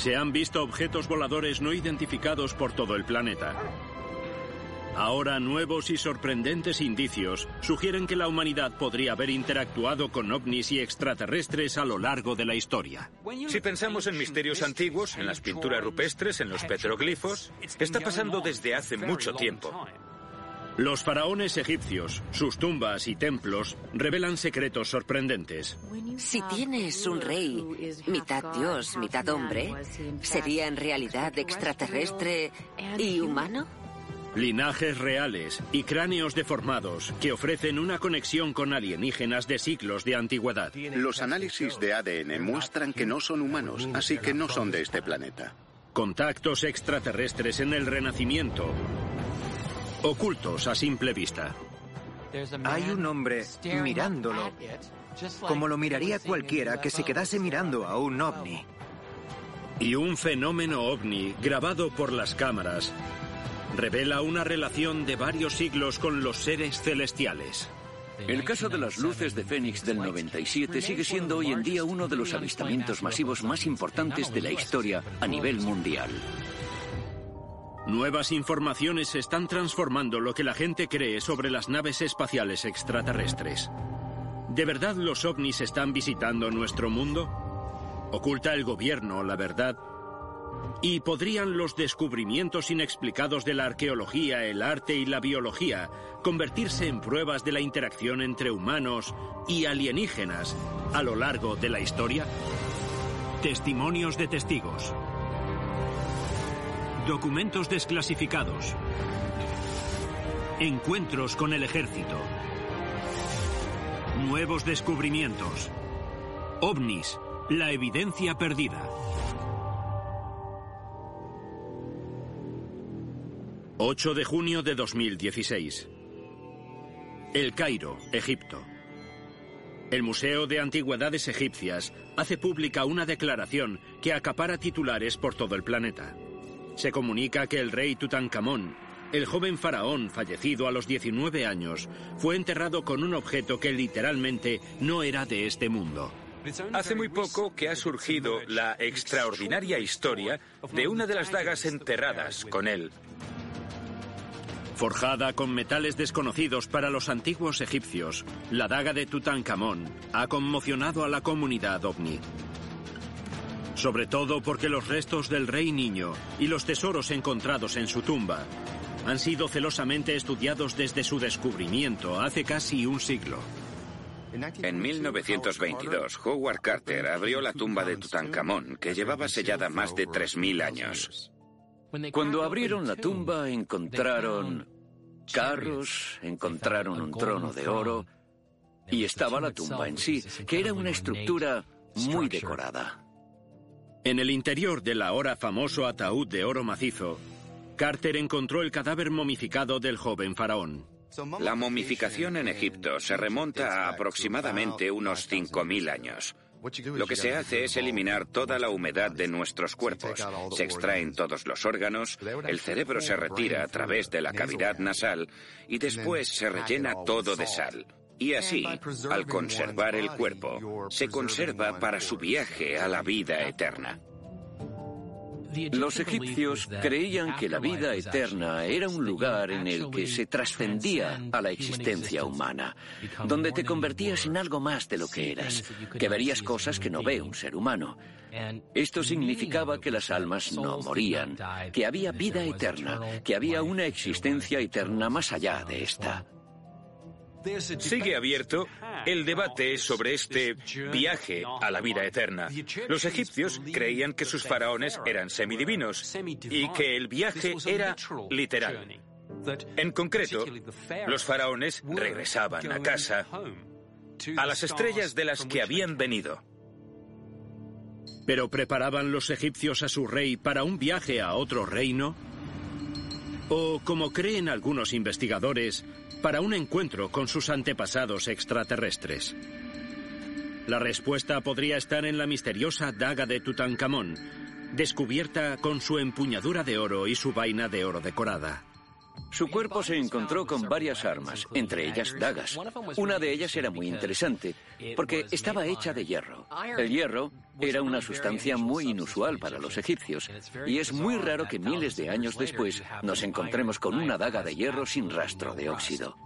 Se han visto objetos voladores no identificados por todo el planeta. Ahora nuevos y sorprendentes indicios sugieren que la humanidad podría haber interactuado con ovnis y extraterrestres a lo largo de la historia. Si pensamos en misterios antiguos, en las pinturas rupestres, en los petroglifos, está pasando desde hace mucho tiempo. Los faraones egipcios, sus tumbas y templos revelan secretos sorprendentes. Si tienes un rey, mitad dios, mitad hombre, ¿sería en realidad extraterrestre y humano? Linajes reales y cráneos deformados que ofrecen una conexión con alienígenas de siglos de antigüedad. Los análisis de ADN muestran que no son humanos, así que no son de este planeta. Contactos extraterrestres en el Renacimiento. Ocultos a simple vista. Hay un hombre mirándolo, como lo miraría cualquiera que se quedase mirando a un ovni. Y un fenómeno ovni grabado por las cámaras revela una relación de varios siglos con los seres celestiales. El caso de las luces de Fénix del 97 sigue siendo hoy en día uno de los avistamientos masivos más importantes de la historia a nivel mundial. Nuevas informaciones están transformando lo que la gente cree sobre las naves espaciales extraterrestres. ¿De verdad los ovnis están visitando nuestro mundo? ¿Oculta el gobierno la verdad? ¿Y podrían los descubrimientos inexplicados de la arqueología, el arte y la biología convertirse en pruebas de la interacción entre humanos y alienígenas a lo largo de la historia? Testimonios de testigos. Documentos desclasificados. Encuentros con el ejército. Nuevos descubrimientos. OVNIS, la evidencia perdida. 8 de junio de 2016. El Cairo, Egipto. El Museo de Antigüedades Egipcias hace pública una declaración que acapara titulares por todo el planeta. Se comunica que el rey Tutankamón, el joven faraón fallecido a los 19 años, fue enterrado con un objeto que literalmente no era de este mundo. Hace muy poco que ha surgido la extraordinaria historia de una de las dagas enterradas con él. Forjada con metales desconocidos para los antiguos egipcios, la daga de Tutankamón ha conmocionado a la comunidad ovni. Sobre todo porque los restos del rey niño y los tesoros encontrados en su tumba han sido celosamente estudiados desde su descubrimiento hace casi un siglo. En 1922, Howard Carter abrió la tumba de Tutankamón, que llevaba sellada más de 3.000 años. Cuando abrieron la tumba encontraron carros, encontraron un trono de oro y estaba la tumba en sí, que era una estructura muy decorada. En el interior del ahora famoso ataúd de oro macizo, Carter encontró el cadáver momificado del joven faraón. La momificación en Egipto se remonta a aproximadamente unos 5.000 años. Lo que se hace es eliminar toda la humedad de nuestros cuerpos. Se extraen todos los órganos, el cerebro se retira a través de la cavidad nasal y después se rellena todo de sal. Y así, al conservar el cuerpo, se conserva para su viaje a la vida eterna. Los egipcios creían que la vida eterna era un lugar en el que se trascendía a la existencia humana, donde te convertías en algo más de lo que eras, que verías cosas que no ve un ser humano. Esto significaba que las almas no morían, que había vida eterna, que había una existencia eterna más allá de esta. Sigue abierto el debate sobre este viaje a la vida eterna. Los egipcios creían que sus faraones eran semidivinos y que el viaje era literal. En concreto, los faraones regresaban a casa, a las estrellas de las que habían venido. ¿Pero preparaban los egipcios a su rey para un viaje a otro reino? ¿O, como creen algunos investigadores, para un encuentro con sus antepasados extraterrestres. La respuesta podría estar en la misteriosa daga de Tutankamón, descubierta con su empuñadura de oro y su vaina de oro decorada. Su cuerpo se encontró con varias armas, entre ellas dagas. Una de ellas era muy interesante, porque estaba hecha de hierro. El hierro era una sustancia muy inusual para los egipcios, y es muy raro que miles de años después nos encontremos con una daga de hierro sin rastro de óxido.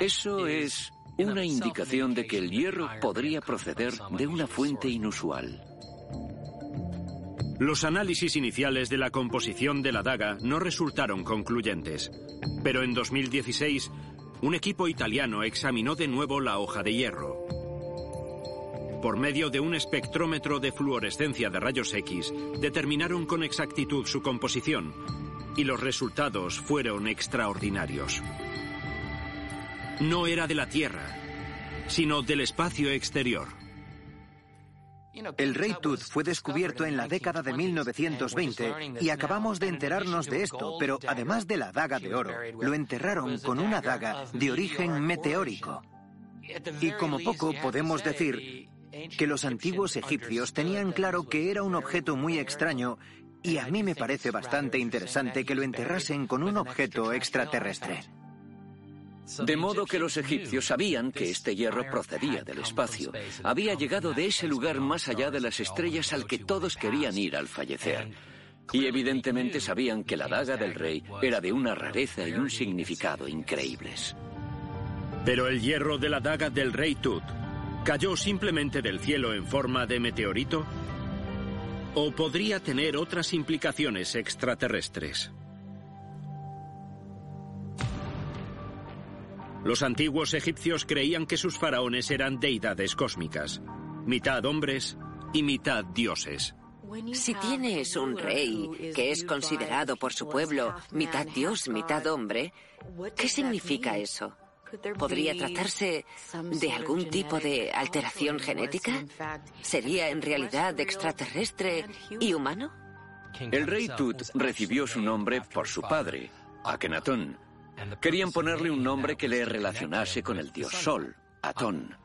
Eso es una indicación de que el hierro podría proceder de una fuente inusual. Los análisis iniciales de la composición de la daga no resultaron concluyentes, pero en 2016 un equipo italiano examinó de nuevo la hoja de hierro. Por medio de un espectrómetro de fluorescencia de rayos X, determinaron con exactitud su composición y los resultados fueron extraordinarios. No era de la Tierra, sino del espacio exterior. El rey Tut fue descubierto en la década de 1920 y acabamos de enterarnos de esto, pero además de la daga de oro, lo enterraron con una daga de origen meteórico. Y como poco podemos decir que los antiguos egipcios tenían claro que era un objeto muy extraño y a mí me parece bastante interesante que lo enterrasen con un objeto extraterrestre. De modo que los egipcios sabían que este hierro procedía del espacio. Había llegado de ese lugar más allá de las estrellas al que todos querían ir al fallecer. Y evidentemente sabían que la daga del rey era de una rareza y un significado increíbles. Pero el hierro de la daga del rey Tut cayó simplemente del cielo en forma de meteorito o podría tener otras implicaciones extraterrestres. Los antiguos egipcios creían que sus faraones eran deidades cósmicas, mitad hombres y mitad dioses. Si tienes un rey que es considerado por su pueblo mitad dios, mitad hombre, ¿qué significa eso? ¿Podría tratarse de algún tipo de alteración genética? ¿Sería en realidad extraterrestre y humano? El rey Tut recibió su nombre por su padre, Akenatón, Querían ponerle un nombre que le relacionase con el dios Sol, Atón.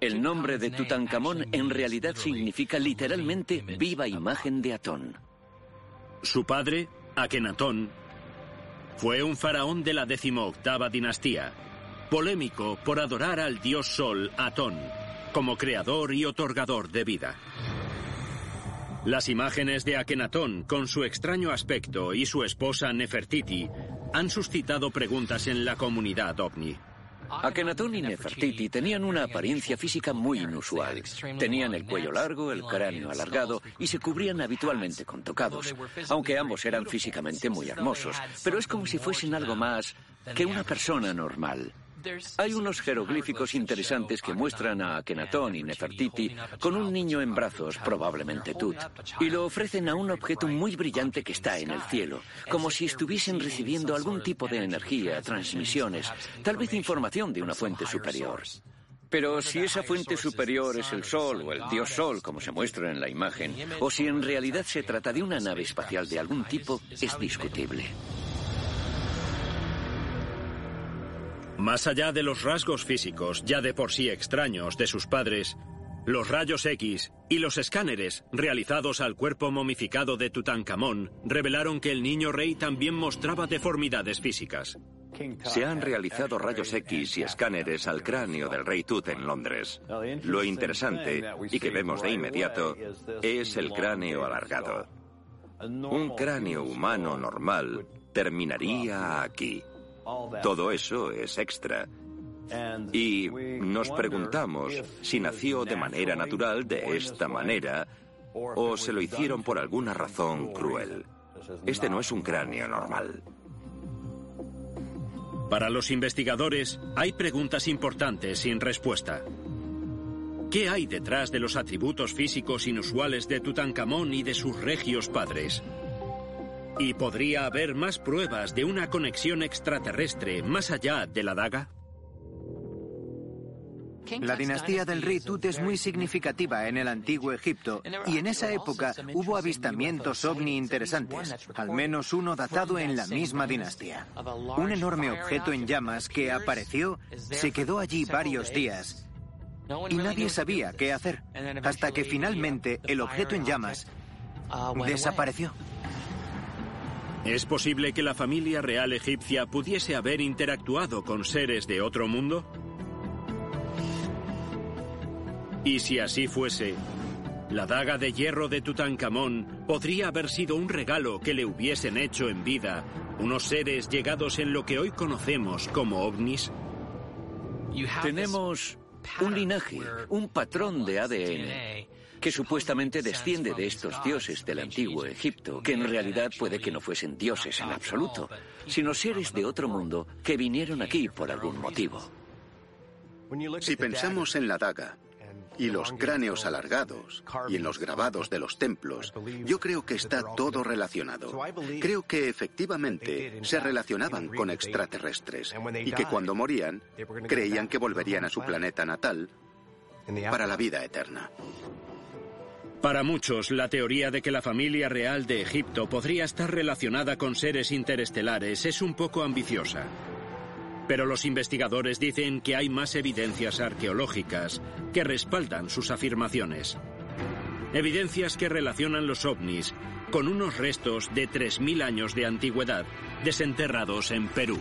El nombre de Tutankamón en realidad significa literalmente viva imagen de Atón. Su padre, Akenatón, fue un faraón de la decimoctava dinastía, polémico por adorar al dios Sol, Atón, como creador y otorgador de vida. Las imágenes de Akenatón, con su extraño aspecto, y su esposa Nefertiti, han suscitado preguntas en la comunidad ovni. Akenatón y Nefertiti tenían una apariencia física muy inusual. Tenían el cuello largo, el cráneo alargado y se cubrían habitualmente con tocados, aunque ambos eran físicamente muy hermosos, pero es como si fuesen algo más que una persona normal. Hay unos jeroglíficos interesantes que muestran a Akenatón y Nefertiti con un niño en brazos, probablemente Tut, y lo ofrecen a un objeto muy brillante que está en el cielo, como si estuviesen recibiendo algún tipo de energía, transmisiones, tal vez información de una fuente superior. Pero si esa fuente superior es el Sol o el Dios Sol, como se muestra en la imagen, o si en realidad se trata de una nave espacial de algún tipo, es discutible. Más allá de los rasgos físicos, ya de por sí extraños, de sus padres, los rayos X y los escáneres realizados al cuerpo momificado de Tutankamón revelaron que el niño rey también mostraba deformidades físicas. Se han realizado rayos X y escáneres al cráneo del rey Tut en Londres. Lo interesante, y que vemos de inmediato, es el cráneo alargado. Un cráneo humano normal terminaría aquí. Todo eso es extra. Y nos preguntamos si nació de manera natural de esta manera o se lo hicieron por alguna razón cruel. Este no es un cráneo normal. Para los investigadores hay preguntas importantes sin respuesta. ¿Qué hay detrás de los atributos físicos inusuales de Tutankamón y de sus regios padres? ¿Y podría haber más pruebas de una conexión extraterrestre más allá de la daga? La dinastía del rey Tut es muy significativa en el antiguo Egipto y en esa época hubo avistamientos ovni interesantes, al menos uno datado en la misma dinastía. Un enorme objeto en llamas que apareció, se quedó allí varios días y nadie sabía qué hacer, hasta que finalmente el objeto en llamas desapareció. ¿Es posible que la familia real egipcia pudiese haber interactuado con seres de otro mundo? Y si así fuese, la daga de hierro de Tutankamón podría haber sido un regalo que le hubiesen hecho en vida unos seres llegados en lo que hoy conocemos como ovnis. Tenemos un linaje, un patrón de ADN que supuestamente desciende de estos dioses del antiguo Egipto, que en realidad puede que no fuesen dioses en absoluto, sino seres de otro mundo que vinieron aquí por algún motivo. Si pensamos en la daga y los cráneos alargados y en los grabados de los templos, yo creo que está todo relacionado. Creo que efectivamente se relacionaban con extraterrestres y que cuando morían creían que volverían a su planeta natal para la vida eterna. Para muchos, la teoría de que la familia real de Egipto podría estar relacionada con seres interestelares es un poco ambiciosa. Pero los investigadores dicen que hay más evidencias arqueológicas que respaldan sus afirmaciones. Evidencias que relacionan los ovnis con unos restos de 3.000 años de antigüedad desenterrados en Perú.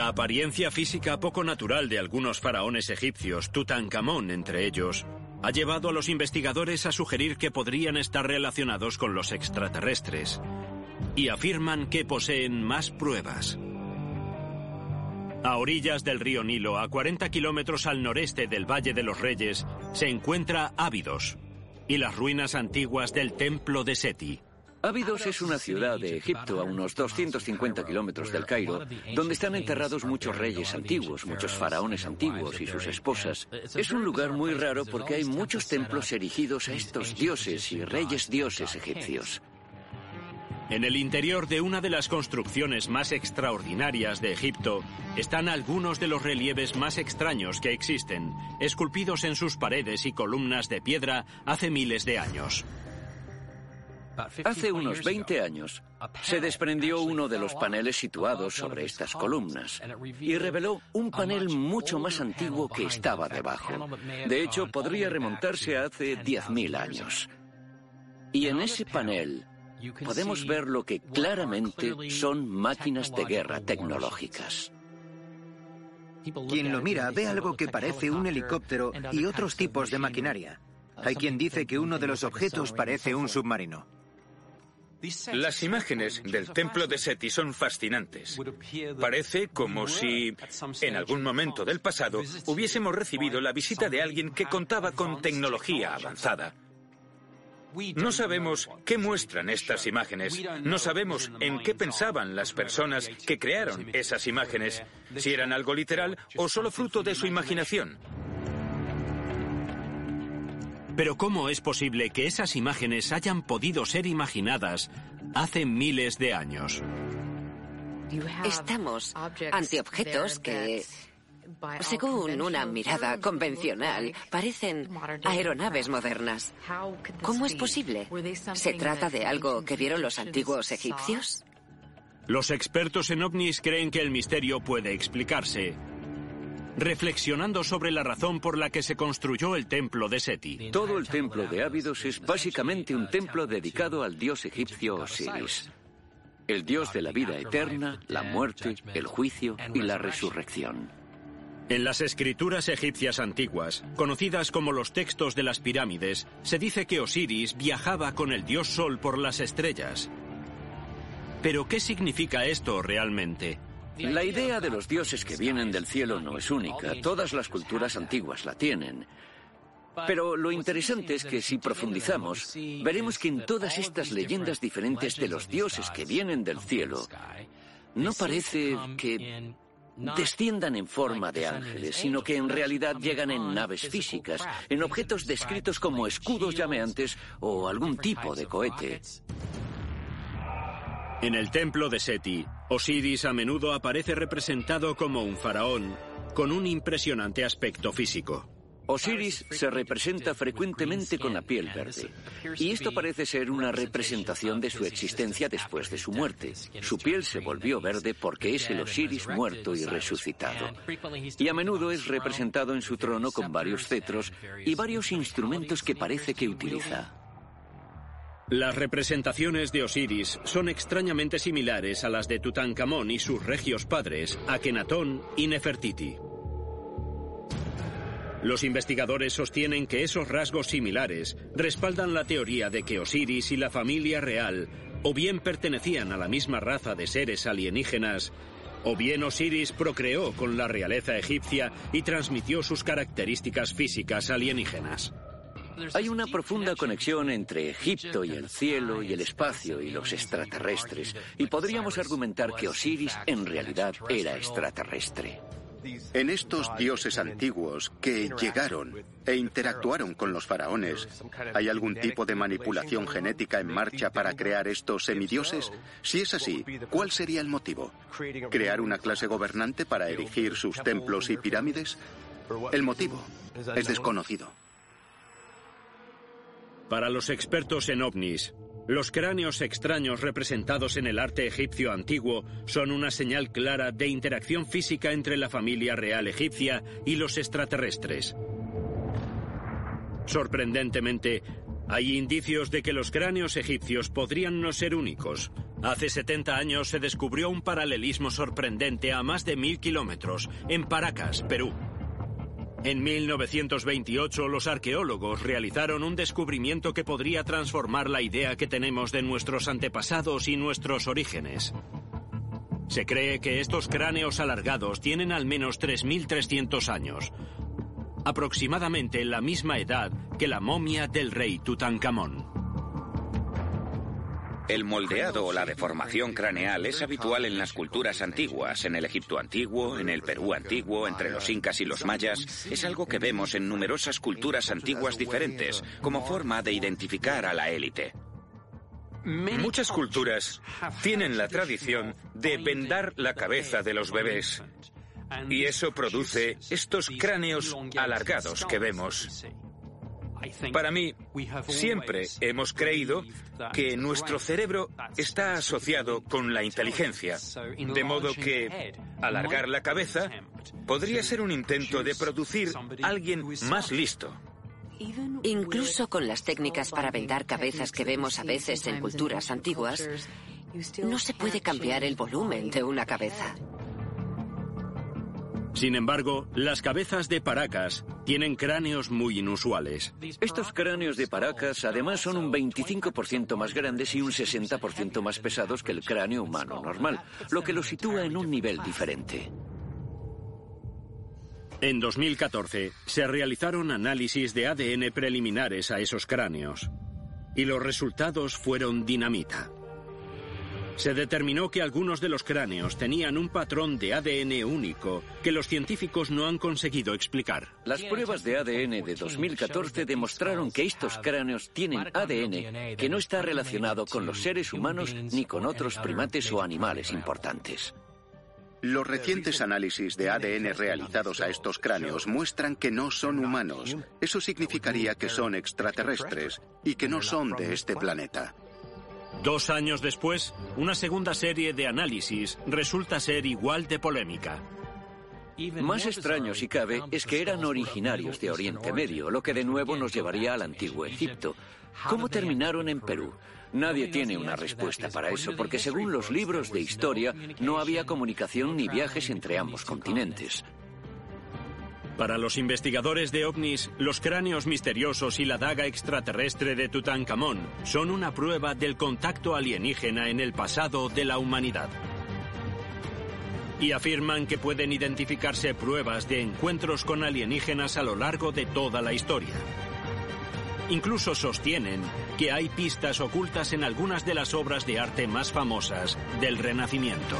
La apariencia física poco natural de algunos faraones egipcios, Tutankamón entre ellos, ha llevado a los investigadores a sugerir que podrían estar relacionados con los extraterrestres, y afirman que poseen más pruebas. A orillas del río Nilo, a 40 kilómetros al noreste del Valle de los Reyes, se encuentra Ábidos y las ruinas antiguas del Templo de Seti. Ábidos es una ciudad de Egipto a unos 250 kilómetros del Cairo, donde están enterrados muchos reyes antiguos, muchos faraones antiguos y sus esposas. Es un lugar muy raro porque hay muchos templos erigidos a estos dioses y reyes dioses egipcios. En el interior de una de las construcciones más extraordinarias de Egipto están algunos de los relieves más extraños que existen, esculpidos en sus paredes y columnas de piedra hace miles de años. Hace unos 20 años se desprendió uno de los paneles situados sobre estas columnas y reveló un panel mucho más antiguo que estaba debajo. De hecho, podría remontarse a hace 10.000 años. Y en ese panel podemos ver lo que claramente son máquinas de guerra tecnológicas. Quien lo mira ve algo que parece un helicóptero y otros tipos de maquinaria. Hay quien dice que uno de los objetos parece un submarino. Las imágenes del templo de Seti son fascinantes. Parece como si, en algún momento del pasado, hubiésemos recibido la visita de alguien que contaba con tecnología avanzada. No sabemos qué muestran estas imágenes, no sabemos en qué pensaban las personas que crearon esas imágenes, si eran algo literal o solo fruto de su imaginación. Pero ¿cómo es posible que esas imágenes hayan podido ser imaginadas hace miles de años? Estamos ante objetos que, según una mirada convencional, parecen aeronaves modernas. ¿Cómo es posible? ¿Se trata de algo que vieron los antiguos egipcios? Los expertos en ovnis creen que el misterio puede explicarse, reflexionando sobre la razón por la que se construyó el templo de Seti. Todo el templo de Ábidos es básicamente un templo dedicado al dios egipcio Osiris, el dios de la vida eterna, la muerte, el juicio y la resurrección. En las escrituras egipcias antiguas, conocidas como los textos de las pirámides, se dice que Osiris viajaba con el dios Sol por las estrellas. Pero ¿qué significa esto realmente? La idea de los dioses que vienen del cielo no es única, todas las culturas antiguas la tienen. Pero lo interesante es que si profundizamos, veremos que en todas estas leyendas diferentes de los dioses que vienen del cielo, no parece que desciendan en forma de ángeles, sino que en realidad llegan en naves físicas, en objetos descritos como escudos llameantes o algún tipo de cohete. En el templo de Seti, Osiris a menudo aparece representado como un faraón con un impresionante aspecto físico. Osiris se representa frecuentemente con la piel verde, y esto parece ser una representación de su existencia después de su muerte. Su piel se volvió verde porque es el Osiris muerto y resucitado, y a menudo es representado en su trono con varios cetros y varios instrumentos que parece que utiliza. Las representaciones de Osiris son extrañamente similares a las de Tutankamón y sus regios padres, Akenatón y Nefertiti. Los investigadores sostienen que esos rasgos similares respaldan la teoría de que Osiris y la familia real o bien pertenecían a la misma raza de seres alienígenas, o bien Osiris procreó con la realeza egipcia y transmitió sus características físicas alienígenas. Hay una profunda conexión entre Egipto y el cielo y el espacio y los extraterrestres, y podríamos argumentar que Osiris en realidad era extraterrestre. En estos dioses antiguos que llegaron e interactuaron con los faraones, ¿hay algún tipo de manipulación genética en marcha para crear estos semidioses? Si es así, ¿cuál sería el motivo? ¿Crear una clase gobernante para erigir sus templos y pirámides? El motivo es desconocido. Para los expertos en ovnis, los cráneos extraños representados en el arte egipcio antiguo son una señal clara de interacción física entre la familia real egipcia y los extraterrestres. Sorprendentemente, hay indicios de que los cráneos egipcios podrían no ser únicos. Hace 70 años se descubrió un paralelismo sorprendente a más de mil kilómetros, en Paracas, Perú. En 1928 los arqueólogos realizaron un descubrimiento que podría transformar la idea que tenemos de nuestros antepasados y nuestros orígenes. Se cree que estos cráneos alargados tienen al menos 3.300 años, aproximadamente la misma edad que la momia del rey Tutankamón. El moldeado o la deformación craneal es habitual en las culturas antiguas, en el Egipto antiguo, en el Perú antiguo, entre los incas y los mayas. Es algo que vemos en numerosas culturas antiguas diferentes, como forma de identificar a la élite. Muchas culturas tienen la tradición de vendar la cabeza de los bebés. Y eso produce estos cráneos alargados que vemos. Para mí, siempre hemos creído que nuestro cerebro está asociado con la inteligencia, de modo que alargar la cabeza podría ser un intento de producir alguien más listo. Incluso con las técnicas para vendar cabezas que vemos a veces en culturas antiguas, no se puede cambiar el volumen de una cabeza. Sin embargo, las cabezas de Paracas tienen cráneos muy inusuales. Estos cráneos de Paracas además son un 25% más grandes y un 60% más pesados que el cráneo humano normal, lo que los sitúa en un nivel diferente. En 2014 se realizaron análisis de ADN preliminares a esos cráneos y los resultados fueron dinamita. Se determinó que algunos de los cráneos tenían un patrón de ADN único que los científicos no han conseguido explicar. Las pruebas de ADN de 2014 demostraron que estos cráneos tienen ADN que no está relacionado con los seres humanos ni con otros primates o animales importantes. Los recientes análisis de ADN realizados a estos cráneos muestran que no son humanos. Eso significaría que son extraterrestres y que no son de este planeta. Dos años después, una segunda serie de análisis resulta ser igual de polémica. Más extraño, si cabe, es que eran originarios de Oriente Medio, lo que de nuevo nos llevaría al antiguo Egipto. ¿Cómo terminaron en Perú? Nadie tiene una respuesta para eso, porque según los libros de historia, no había comunicación ni viajes entre ambos continentes. Para los investigadores de ovnis, los cráneos misteriosos y la daga extraterrestre de Tutankamón son una prueba del contacto alienígena en el pasado de la humanidad. Y afirman que pueden identificarse pruebas de encuentros con alienígenas a lo largo de toda la historia. Incluso sostienen que hay pistas ocultas en algunas de las obras de arte más famosas del Renacimiento.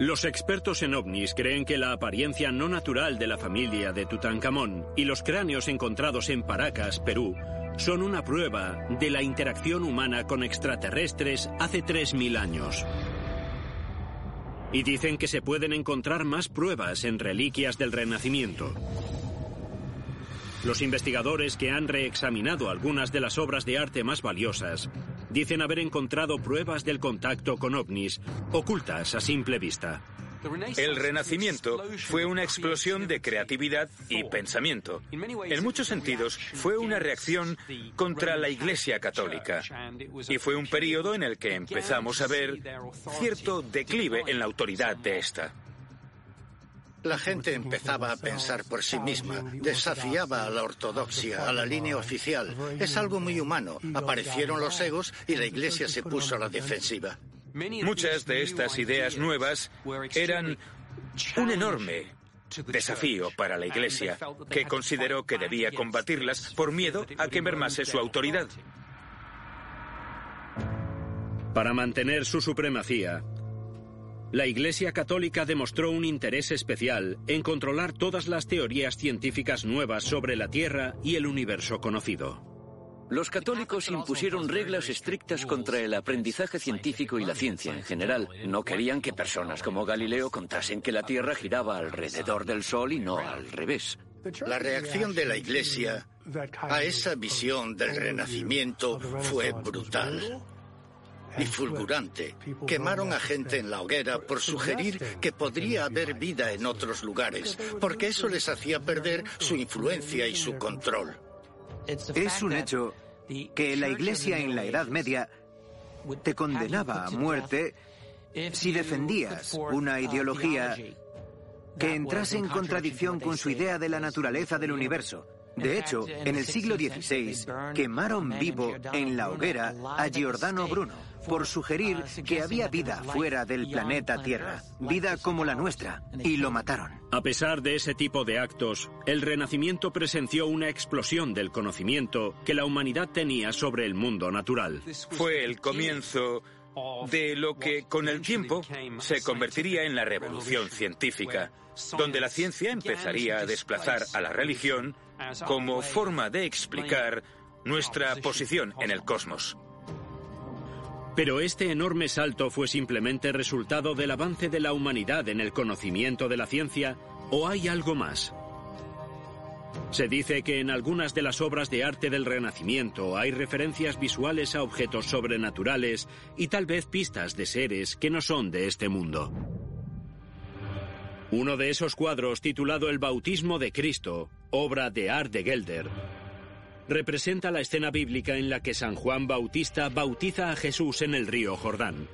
Los expertos en ovnis creen que la apariencia no natural de la familia de Tutankamón y los cráneos encontrados en Paracas, Perú, son una prueba de la interacción humana con extraterrestres hace 3.000 años. Y dicen que se pueden encontrar más pruebas en reliquias del Renacimiento. Los investigadores que han reexaminado algunas de las obras de arte más valiosas dicen haber encontrado pruebas del contacto con ovnis, ocultas a simple vista. El Renacimiento fue una explosión de creatividad y pensamiento. En muchos sentidos, fue una reacción contra la Iglesia Católica. Y fue un periodo en el que empezamos a ver cierto declive en la autoridad de esta. La gente empezaba a pensar por sí misma, desafiaba a la ortodoxia, a la línea oficial. Es algo muy humano. Aparecieron los egos y la Iglesia se puso a la defensiva. Muchas de estas ideas nuevas eran un enorme desafío para la Iglesia, que consideró que debía combatirlas por miedo a que mermase su autoridad. Para mantener su supremacía, la Iglesia Católica demostró un interés especial en controlar todas las teorías científicas nuevas sobre la Tierra y el universo conocido. Los católicos impusieron reglas estrictas contra el aprendizaje científico y la ciencia en general. No querían que personas como Galileo contasen que la Tierra giraba alrededor del Sol y no al revés. La reacción de la Iglesia a esa visión del Renacimiento fue brutal y fulgurante. Quemaron a gente en la hoguera por sugerir que podría haber vida en otros lugares, porque eso les hacía perder su influencia y su control. Es un hecho que la Iglesia en la Edad Media te condenaba a muerte si defendías una ideología que entrase en contradicción con su idea de la naturaleza del universo. De hecho, en el siglo XVI quemaron vivo en la hoguera a Giordano Bruno por sugerir que había vida fuera del planeta Tierra, vida como la nuestra, y lo mataron. A pesar de ese tipo de actos, el Renacimiento presenció una explosión del conocimiento que la humanidad tenía sobre el mundo natural. Fue el comienzo de lo que con el tiempo se convertiría en la revolución científica, donde la ciencia empezaría a desplazar a la religión como forma de explicar nuestra posición en el cosmos. Pero este enorme salto fue simplemente resultado del avance de la humanidad en el conocimiento de la ciencia o hay algo más. Se dice que en algunas de las obras de arte del Renacimiento hay referencias visuales a objetos sobrenaturales y tal vez pistas de seres que no son de este mundo. Uno de esos cuadros, titulado El bautismo de Cristo, obra de Art de Gelder, representa la escena bíblica en la que San Juan Bautista bautiza a Jesús en el río Jordán.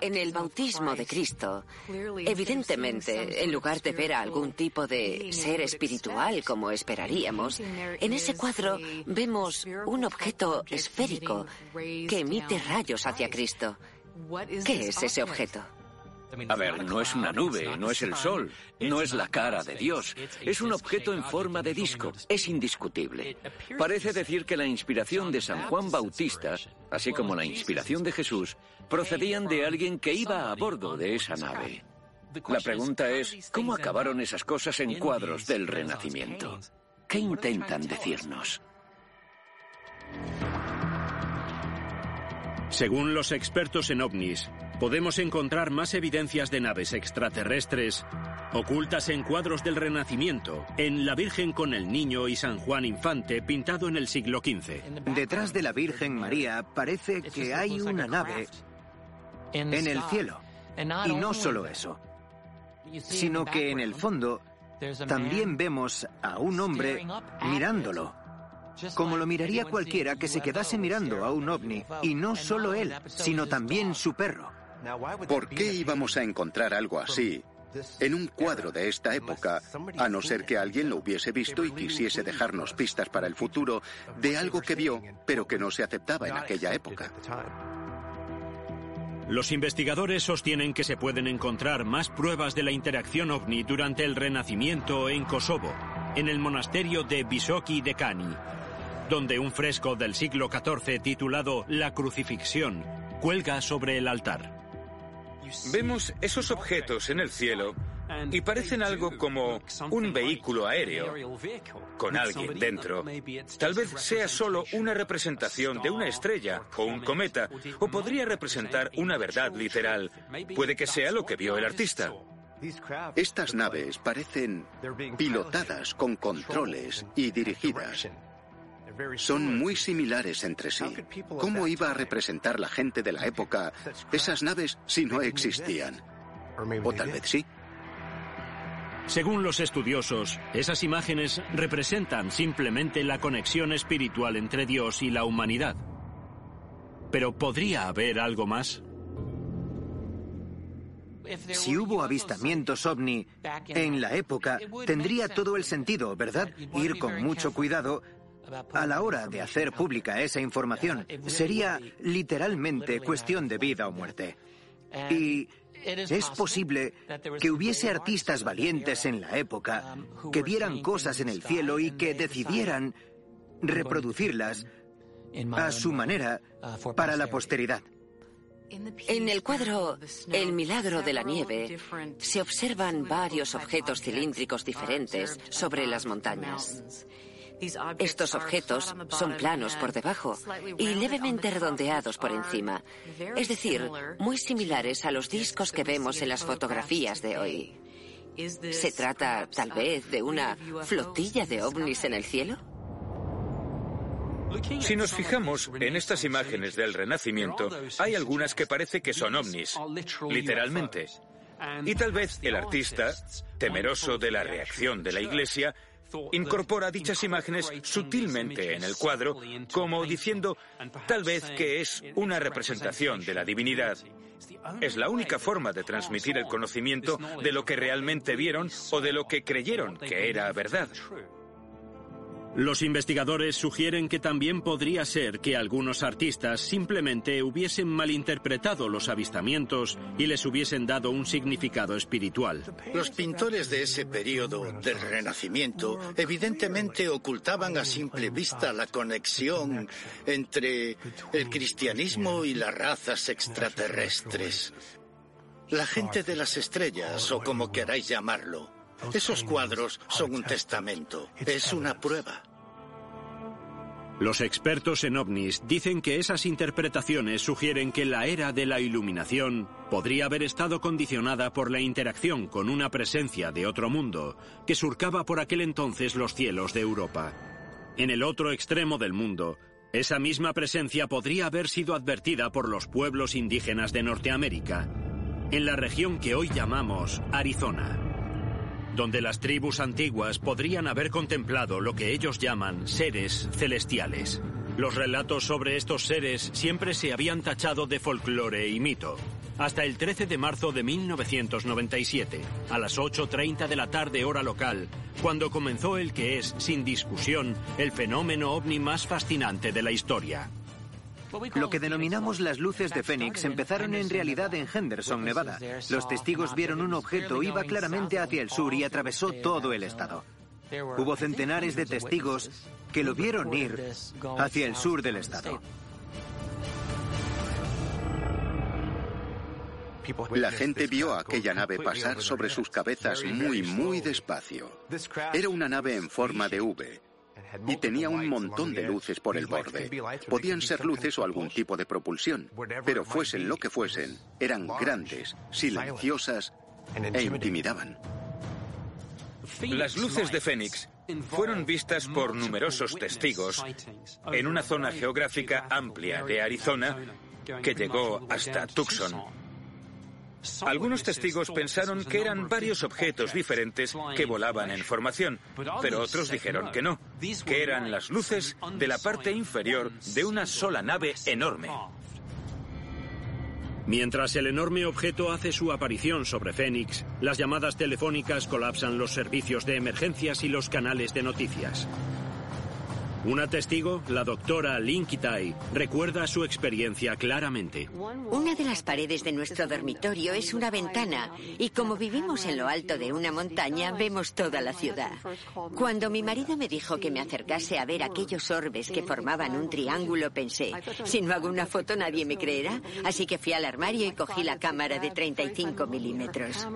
En el bautismo de Cristo, evidentemente, en lugar de ver a algún tipo de ser espiritual como esperaríamos, en ese cuadro vemos un objeto esférico que emite rayos hacia Cristo. ¿Qué es ese objeto? A ver, no es una nube, no es el sol, no es la cara de Dios, es un objeto en forma de disco, es indiscutible. Parece decir que la inspiración de San Juan Bautista, así como la inspiración de Jesús, procedían de alguien que iba a bordo de esa nave. La pregunta es, ¿cómo acabaron esas cosas en cuadros del Renacimiento? ¿Qué intentan decirnos? Según los expertos en ovnis, podemos encontrar más evidencias de naves extraterrestres ocultas en cuadros del Renacimiento, en La Virgen con el Niño y San Juan Infante pintado en el siglo XV. Detrás de la Virgen María parece que hay una nave en el cielo. Y no solo eso, sino que en el fondo también vemos a un hombre mirándolo como lo miraría cualquiera que se quedase mirando a un ovni, y no solo él, sino también su perro. ¿Por qué íbamos a encontrar algo así en un cuadro de esta época, a no ser que alguien lo hubiese visto y quisiese dejarnos pistas para el futuro de algo que vio, pero que no se aceptaba en aquella época? Los investigadores sostienen que se pueden encontrar más pruebas de la interacción ovni durante el Renacimiento en Kosovo, en el monasterio de Visoki de Kani, donde un fresco del siglo XIV titulado La crucifixión cuelga sobre el altar. Vemos esos objetos en el cielo y parecen algo como un vehículo aéreo con alguien dentro. Tal vez sea solo una representación de una estrella o un cometa, o podría representar una verdad literal. Puede que sea lo que vio el artista. Estas naves parecen pilotadas con controles y dirigidas. Son muy similares entre sí. ¿Cómo iba a representar la gente de la época esas naves si no existían? O tal vez sí. Según los estudiosos, esas imágenes representan simplemente la conexión espiritual entre Dios y la humanidad. Pero ¿podría haber algo más? Si hubo avistamientos ovni en la época, tendría todo el sentido, ¿verdad? Ir con mucho cuidado a la hora de hacer pública esa información. Sería literalmente cuestión de vida o muerte. Y es posible que hubiese artistas valientes en la época que vieran cosas en el cielo y que decidieran reproducirlas a su manera para la posteridad. En el cuadro El milagro de la nieve se observan varios objetos cilíndricos diferentes sobre las montañas. Estos objetos son planos por debajo y levemente redondeados por encima, es decir, muy similares a los discos que vemos en las fotografías de hoy. ¿Se trata tal vez de una flotilla de ovnis en el cielo? Si nos fijamos en estas imágenes del Renacimiento, hay algunas que parece que son ovnis, literalmente. Y tal vez el artista, temeroso de la reacción de la Iglesia, incorpora dichas imágenes sutilmente en el cuadro, como diciendo tal vez que es una representación de la divinidad. Es la única forma de transmitir el conocimiento de lo que realmente vieron o de lo que creyeron que era verdad. Los investigadores sugieren que también podría ser que algunos artistas simplemente hubiesen malinterpretado los avistamientos y les hubiesen dado un significado espiritual. Los pintores de ese periodo del Renacimiento evidentemente ocultaban a simple vista la conexión entre el cristianismo y las razas extraterrestres. La gente de las estrellas, o como queráis llamarlo, esos cuadros son un testamento, es una prueba. Los expertos en ovnis dicen que esas interpretaciones sugieren que la era de la iluminación podría haber estado condicionada por la interacción con una presencia de otro mundo que surcaba por aquel entonces los cielos de Europa. En el otro extremo del mundo, esa misma presencia podría haber sido advertida por los pueblos indígenas de Norteamérica, en la región que hoy llamamos Arizona donde las tribus antiguas podrían haber contemplado lo que ellos llaman seres celestiales. Los relatos sobre estos seres siempre se habían tachado de folclore y mito. Hasta el 13 de marzo de 1997, a las 8.30 de la tarde hora local, cuando comenzó el que es, sin discusión, el fenómeno ovni más fascinante de la historia. Lo que denominamos las luces de Fénix empezaron en realidad en Henderson, Nevada. Los testigos vieron un objeto, iba claramente hacia el sur y atravesó todo el estado. Hubo centenares de testigos que lo vieron ir hacia el sur del estado. La gente vio a aquella nave pasar sobre sus cabezas muy, muy despacio. Era una nave en forma de V, y tenía un montón de luces por el borde. Podían ser luces o algún tipo de propulsión, pero fuesen lo que fuesen, eran grandes, silenciosas e intimidaban. Las luces de Fénix fueron vistas por numerosos testigos en una zona geográfica amplia de Arizona que llegó hasta Tucson. Algunos testigos pensaron que eran varios objetos diferentes que volaban en formación, pero otros dijeron que no, que eran las luces de la parte inferior de una sola nave enorme. Mientras el enorme objeto hace su aparición sobre Phoenix, las llamadas telefónicas colapsan los servicios de emergencias y los canales de noticias. Una testigo, la doctora Lin Kitai, recuerda su experiencia claramente. Una de las paredes de nuestro dormitorio es una ventana y como vivimos en lo alto de una montaña vemos toda la ciudad. Cuando mi marido me dijo que me acercase a ver aquellos orbes que formaban un triángulo pensé, si no hago una foto nadie me creerá, así que fui al armario y cogí la cámara de 35 milímetros.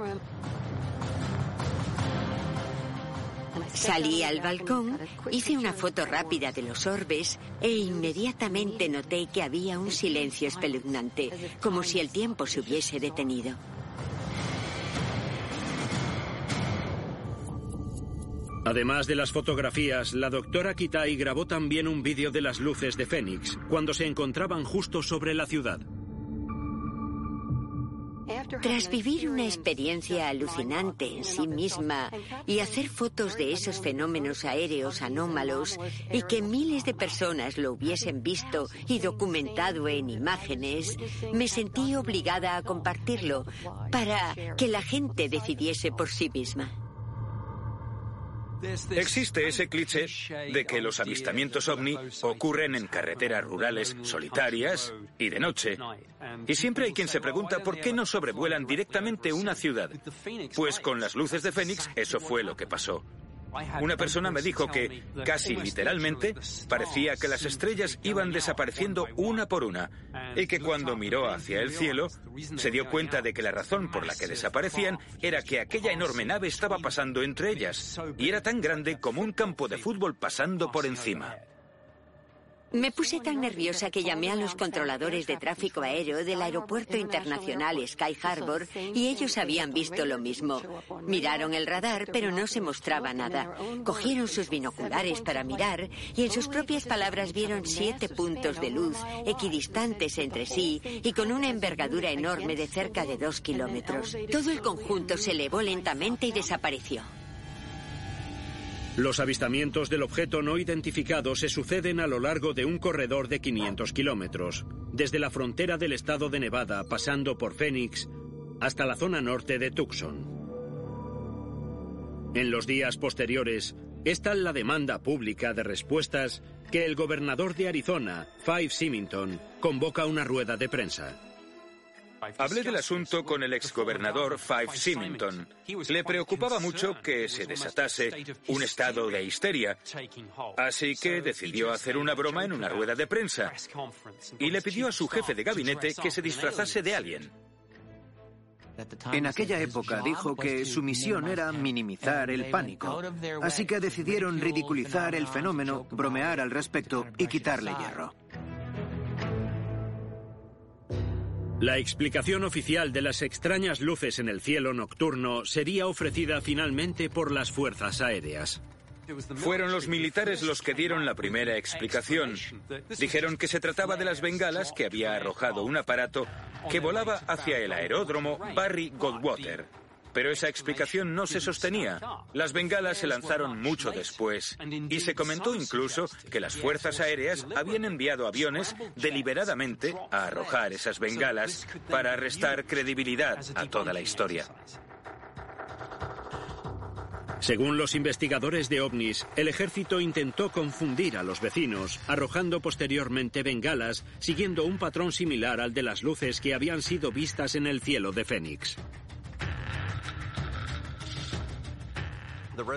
Salí al balcón, hice una foto rápida de los orbes e inmediatamente noté que había un silencio espeluznante, como si el tiempo se hubiese detenido. Además de las fotografías, la doctora Kitai grabó también un vídeo de las luces de Fénix, cuando se encontraban justo sobre la ciudad. Tras vivir una experiencia alucinante en sí misma y hacer fotos de esos fenómenos aéreos anómalos y que miles de personas lo hubiesen visto y documentado en imágenes, me sentí obligada a compartirlo para que la gente decidiese por sí misma. Existe ese cliché de que los avistamientos ovni ocurren en carreteras rurales solitarias y de noche. Y siempre hay quien se pregunta por qué no sobrevuelan directamente una ciudad. Pues con las luces de Fénix eso fue lo que pasó. Una persona me dijo que, casi literalmente, parecía que las estrellas iban desapareciendo una por una y que cuando miró hacia el cielo se dio cuenta de que la razón por la que desaparecían era que aquella enorme nave estaba pasando entre ellas y era tan grande como un campo de fútbol pasando por encima. Me puse tan nerviosa que llamé a los controladores de tráfico aéreo del aeropuerto internacional Sky Harbor y ellos habían visto lo mismo. Miraron el radar, pero no se mostraba nada. Cogieron sus binoculares para mirar y en sus propias palabras vieron siete puntos de luz equidistantes entre sí y con una envergadura enorme de cerca de dos kilómetros. Todo el conjunto se elevó lentamente y desapareció. Los avistamientos del objeto no identificado se suceden a lo largo de un corredor de 500 kilómetros, desde la frontera del estado de Nevada, pasando por Phoenix, hasta la zona norte de Tucson. En los días posteriores, es tal la demanda pública de respuestas que el gobernador de Arizona, Five Symington, convoca una rueda de prensa. Hablé del asunto con el exgobernador Five Symington. Le preocupaba mucho que se desatase un estado de histeria, así que decidió hacer una broma en una rueda de prensa y le pidió a su jefe de gabinete que se disfrazase de alguien. En aquella época dijo que su misión era minimizar el pánico, así que decidieron ridiculizar el fenómeno, bromear al respecto y quitarle hierro. La explicación oficial de las extrañas luces en el cielo nocturno sería ofrecida finalmente por las fuerzas aéreas. Fueron los militares los que dieron la primera explicación. Dijeron que se trataba de las bengalas que había arrojado un aparato que volaba hacia el aeródromo Barry Goldwater. Pero esa explicación no se sostenía. Las bengalas se lanzaron mucho después y se comentó incluso que las fuerzas aéreas habían enviado aviones deliberadamente a arrojar esas bengalas para restar credibilidad a toda la historia. Según los investigadores de ovnis, el ejército intentó confundir a los vecinos, arrojando posteriormente bengalas, siguiendo un patrón similar al de las luces que habían sido vistas en el cielo de Fénix.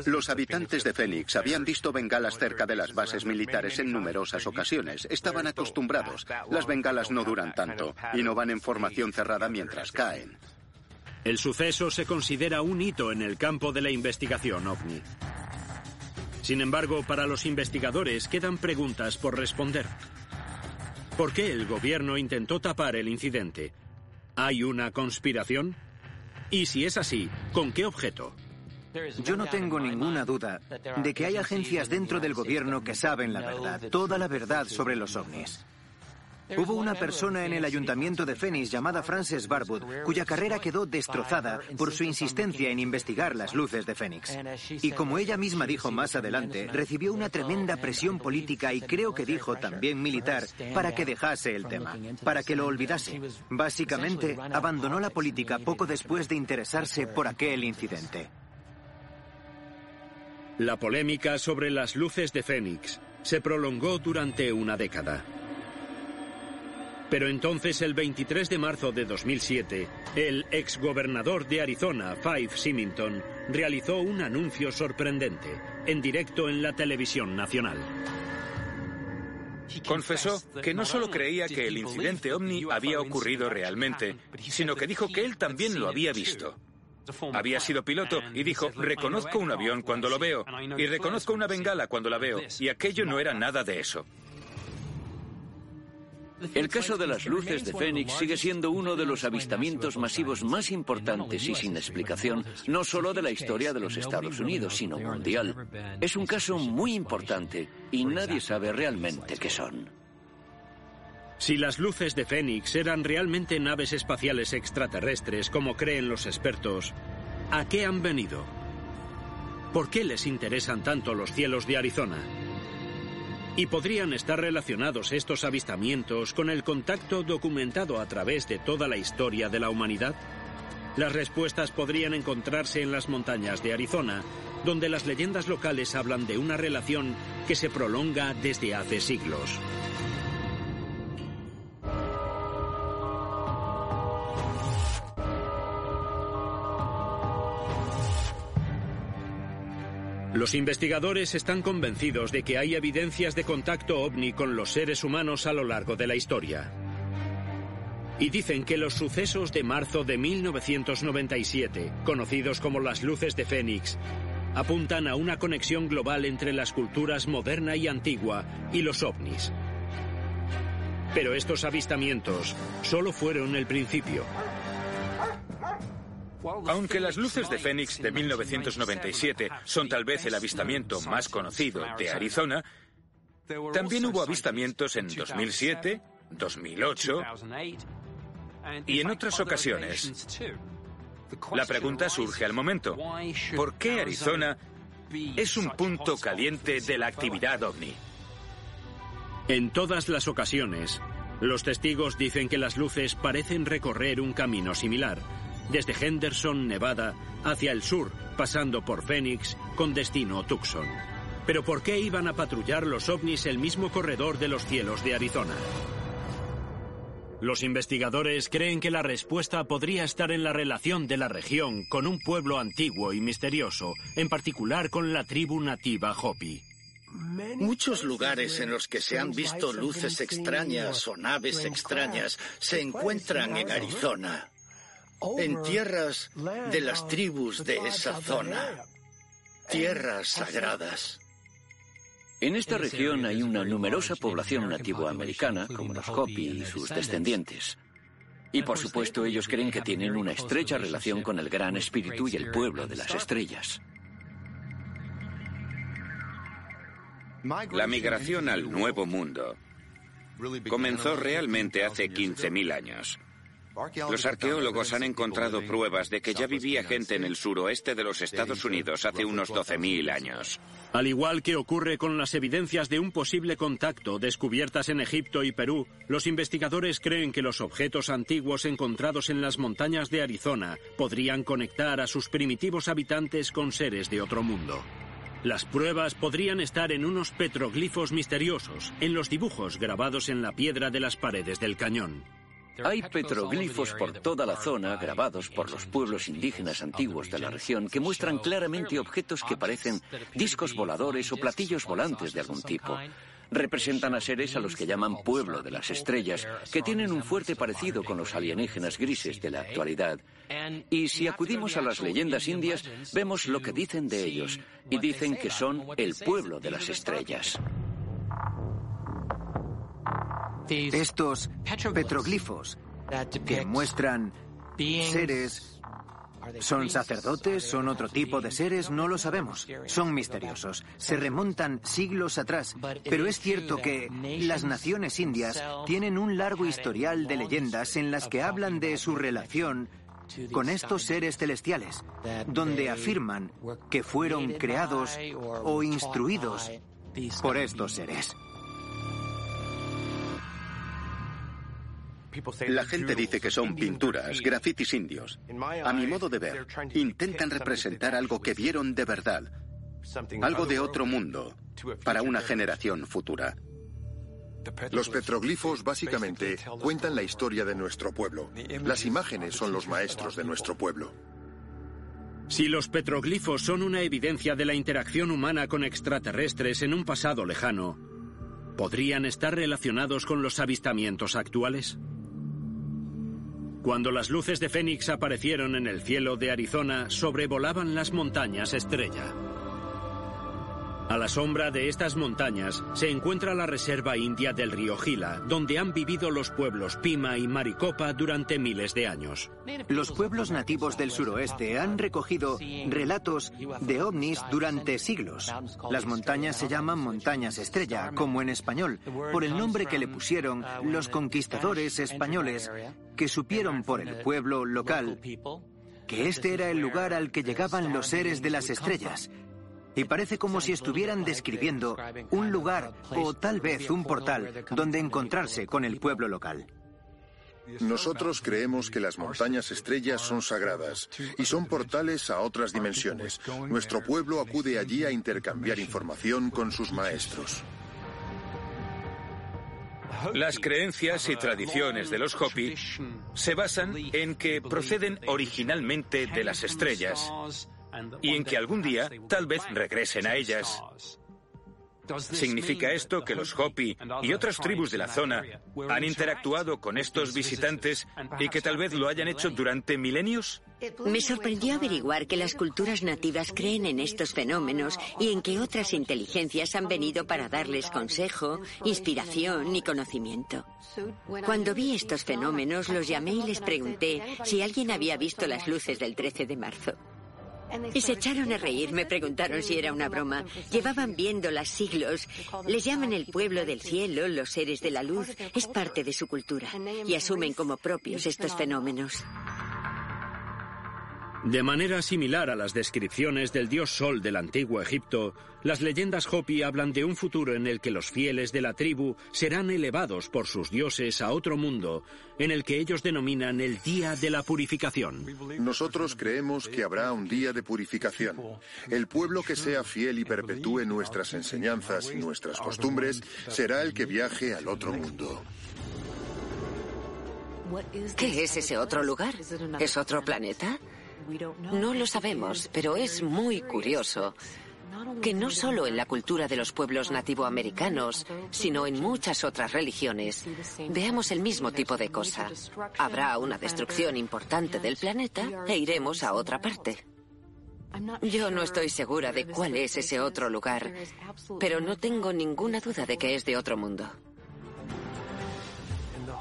Los habitantes de Phoenix habían visto bengalas cerca de las bases militares en numerosas ocasiones. Estaban acostumbrados. Las bengalas no duran tanto y no van en formación cerrada mientras caen. El suceso se considera un hito en el campo de la investigación ovni. Sin embargo, para los investigadores quedan preguntas por responder. ¿Por qué el gobierno intentó tapar el incidente? ¿Hay una conspiración? Y si es así, ¿con qué objeto? Yo no tengo ninguna duda de que hay agencias dentro del gobierno que saben la verdad, toda la verdad sobre los ovnis. Hubo una persona en el ayuntamiento de Phoenix llamada Frances Barwood, cuya carrera quedó destrozada por su insistencia en investigar las luces de Phoenix. Y como ella misma dijo más adelante, recibió una tremenda presión política y creo que dijo también militar para que dejase el tema, para que lo olvidase. Básicamente, abandonó la política poco después de interesarse por aquel incidente. La polémica sobre las luces de Fénix se prolongó durante una década. Pero entonces, el 23 de marzo de 2007, el exgobernador de Arizona, Five Symington, realizó un anuncio sorprendente, en directo en la televisión nacional. Confesó que no solo creía que el incidente ovni había ocurrido realmente, sino que dijo que él también lo había visto. Había sido piloto y dijo, reconozco un avión cuando lo veo y reconozco una bengala cuando la veo. Y aquello no era nada de eso. El caso de las luces de Fénix sigue siendo uno de los avistamientos masivos más importantes y sin explicación, no solo de la historia de los Estados Unidos, sino mundial. Es un caso muy importante y nadie sabe realmente qué son. Si las luces de Fénix eran realmente naves espaciales extraterrestres, como creen los expertos, ¿a qué han venido? ¿Por qué les interesan tanto los cielos de Arizona? ¿Y podrían estar relacionados estos avistamientos con el contacto documentado a través de toda la historia de la humanidad? Las respuestas podrían encontrarse en las montañas de Arizona, donde las leyendas locales hablan de una relación que se prolonga desde hace siglos. Los investigadores están convencidos de que hay evidencias de contacto ovni con los seres humanos a lo largo de la historia. Y dicen que los sucesos de marzo de 1997, conocidos como las luces de Fénix, apuntan a una conexión global entre las culturas moderna y antigua y los ovnis. Pero estos avistamientos solo fueron el principio. Aunque las luces de Fénix de 1997 son tal vez el avistamiento más conocido de Arizona, también hubo avistamientos en 2007, 2008 y en otras ocasiones. La pregunta surge al momento. ¿Por qué Arizona es un punto caliente de la actividad ovni? En todas las ocasiones, los testigos dicen que las luces parecen recorrer un camino similar desde Henderson, Nevada, hacia el sur, pasando por Phoenix, con destino Tucson. Pero ¿por qué iban a patrullar los ovnis el mismo corredor de los cielos de Arizona? Los investigadores creen que la respuesta podría estar en la relación de la región con un pueblo antiguo y misterioso, en particular con la tribu nativa Hopi. Muchos lugares en los que se han visto luces extrañas o naves extrañas se encuentran en Arizona en tierras de las tribus de esa zona, tierras sagradas. En esta región hay una numerosa población nativoamericana, como los Hopi y sus descendientes. Y por supuesto ellos creen que tienen una estrecha relación con el gran espíritu y el pueblo de las estrellas. La migración al Nuevo Mundo comenzó realmente hace 15.000 años. Los arqueólogos han encontrado pruebas de que ya vivía gente en el suroeste de los Estados Unidos hace unos 12.000 años. Al igual que ocurre con las evidencias de un posible contacto descubiertas en Egipto y Perú, los investigadores creen que los objetos antiguos encontrados en las montañas de Arizona podrían conectar a sus primitivos habitantes con seres de otro mundo. Las pruebas podrían estar en unos petroglifos misteriosos, en los dibujos grabados en la piedra de las paredes del cañón. Hay petroglifos por toda la zona grabados por los pueblos indígenas antiguos de la región que muestran claramente objetos que parecen discos voladores o platillos volantes de algún tipo. Representan a seres a los que llaman pueblo de las estrellas, que tienen un fuerte parecido con los alienígenas grises de la actualidad. Y si acudimos a las leyendas indias, vemos lo que dicen de ellos, y dicen que son el pueblo de las estrellas. Estos petroglifos que muestran seres ¿Son sacerdotes? ¿Son otro tipo de seres? No lo sabemos. Son misteriosos. Se remontan siglos atrás. Pero es cierto que las naciones indias tienen un largo historial de leyendas en las que hablan de su relación con estos seres celestiales, donde afirman que fueron creados o instruidos por estos seres. La gente dice que son pinturas, grafitis indios. A mi modo de ver, intentan representar algo que vieron de verdad, algo de otro mundo, para una generación futura. Los petroglifos básicamente cuentan la historia de nuestro pueblo. Las imágenes son los maestros de nuestro pueblo. Si los petroglifos son una evidencia de la interacción humana con extraterrestres en un pasado lejano, ¿podrían estar relacionados con los avistamientos actuales? Cuando las luces de Fénix aparecieron en el cielo de Arizona, sobrevolaban las montañas estrella. A la sombra de estas montañas se encuentra la reserva india del río Gila, donde han vivido los pueblos Pima y Maricopa durante miles de años. Los pueblos nativos del suroeste han recogido relatos de ovnis durante siglos. Las montañas se llaman montañas estrella, como en español, por el nombre que le pusieron los conquistadores españoles que supieron por el pueblo local que este era el lugar al que llegaban los seres de las estrellas y parece como si estuvieran describiendo un lugar o tal vez un portal donde encontrarse con el pueblo local. Nosotros creemos que las montañas estrellas son sagradas y son portales a otras dimensiones. Nuestro pueblo acude allí a intercambiar información con sus maestros. Las creencias y tradiciones de los Hopi se basan en que proceden originalmente de las estrellas y en que algún día tal vez regresen a ellas. ¿Significa esto que los Hopi y otras tribus de la zona han interactuado con estos visitantes y que tal vez lo hayan hecho durante milenios? Me sorprendió averiguar que las culturas nativas creen en estos fenómenos y en que otras inteligencias han venido para darles consejo, inspiración y conocimiento. Cuando vi estos fenómenos, los llamé y les pregunté si alguien había visto las luces del 13 de marzo. Y se echaron a reír, me preguntaron si era una broma. Llevaban viéndolas siglos. Les llaman el pueblo del cielo, los seres de la luz. Es parte de su cultura. Y asumen como propios estos fenómenos. De manera similar a las descripciones del dios Sol del antiguo Egipto, las leyendas Hopi hablan de un futuro en el que los fieles de la tribu serán elevados por sus dioses a otro mundo, en el que ellos denominan el Día de la Purificación. Nosotros creemos que habrá un día de purificación. El pueblo que sea fiel y perpetúe nuestras enseñanzas y nuestras costumbres será el que viaje al otro mundo. ¿Qué es ese otro lugar? ¿Es otro planeta? No lo sabemos, pero es muy curioso que no solo en la cultura de los pueblos nativoamericanos, sino en muchas otras religiones, veamos el mismo tipo de cosa. Habrá una destrucción importante del planeta e iremos a otra parte. Yo no estoy segura de cuál es ese otro lugar, pero no tengo ninguna duda de que es de otro mundo.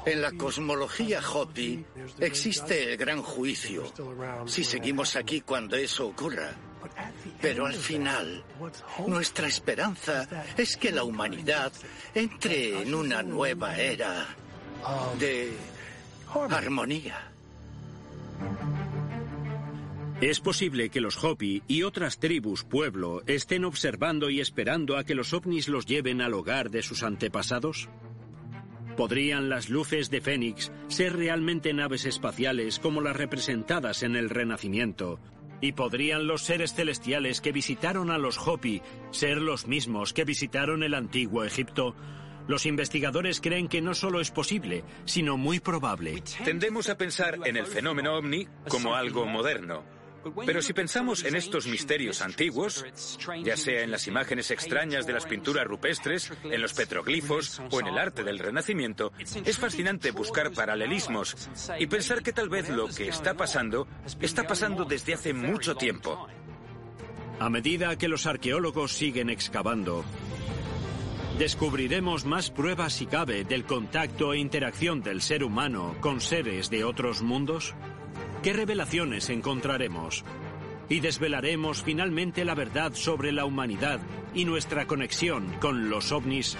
En la cosmología Hopi existe el gran juicio si seguimos aquí cuando eso ocurra. Pero al final, nuestra esperanza es que la humanidad entre en una nueva era de armonía. Es posible que los Hopi y otras tribus pueblo estén observando y esperando a que los ovnis los lleven al hogar de sus antepasados. ¿Podrían las luces de Fénix ser realmente naves espaciales como las representadas en el Renacimiento? ¿Y podrían los seres celestiales que visitaron a los Hopi ser los mismos que visitaron el antiguo Egipto? Los investigadores creen que no solo es posible, sino muy probable. Tendemos a pensar en el fenómeno ovni como algo moderno. Pero si pensamos en estos misterios antiguos, ya sea en las imágenes extrañas de las pinturas rupestres, en los petroglifos o en el arte del Renacimiento, es fascinante buscar paralelismos y pensar que tal vez lo que está pasando está pasando desde hace mucho tiempo. A medida que los arqueólogos siguen excavando, descubriremos más pruebas si cabe del contacto e interacción del ser humano con seres de otros mundos. ¿Qué revelaciones encontraremos? Y desvelaremos finalmente la verdad sobre la humanidad y nuestra conexión con los ovnis.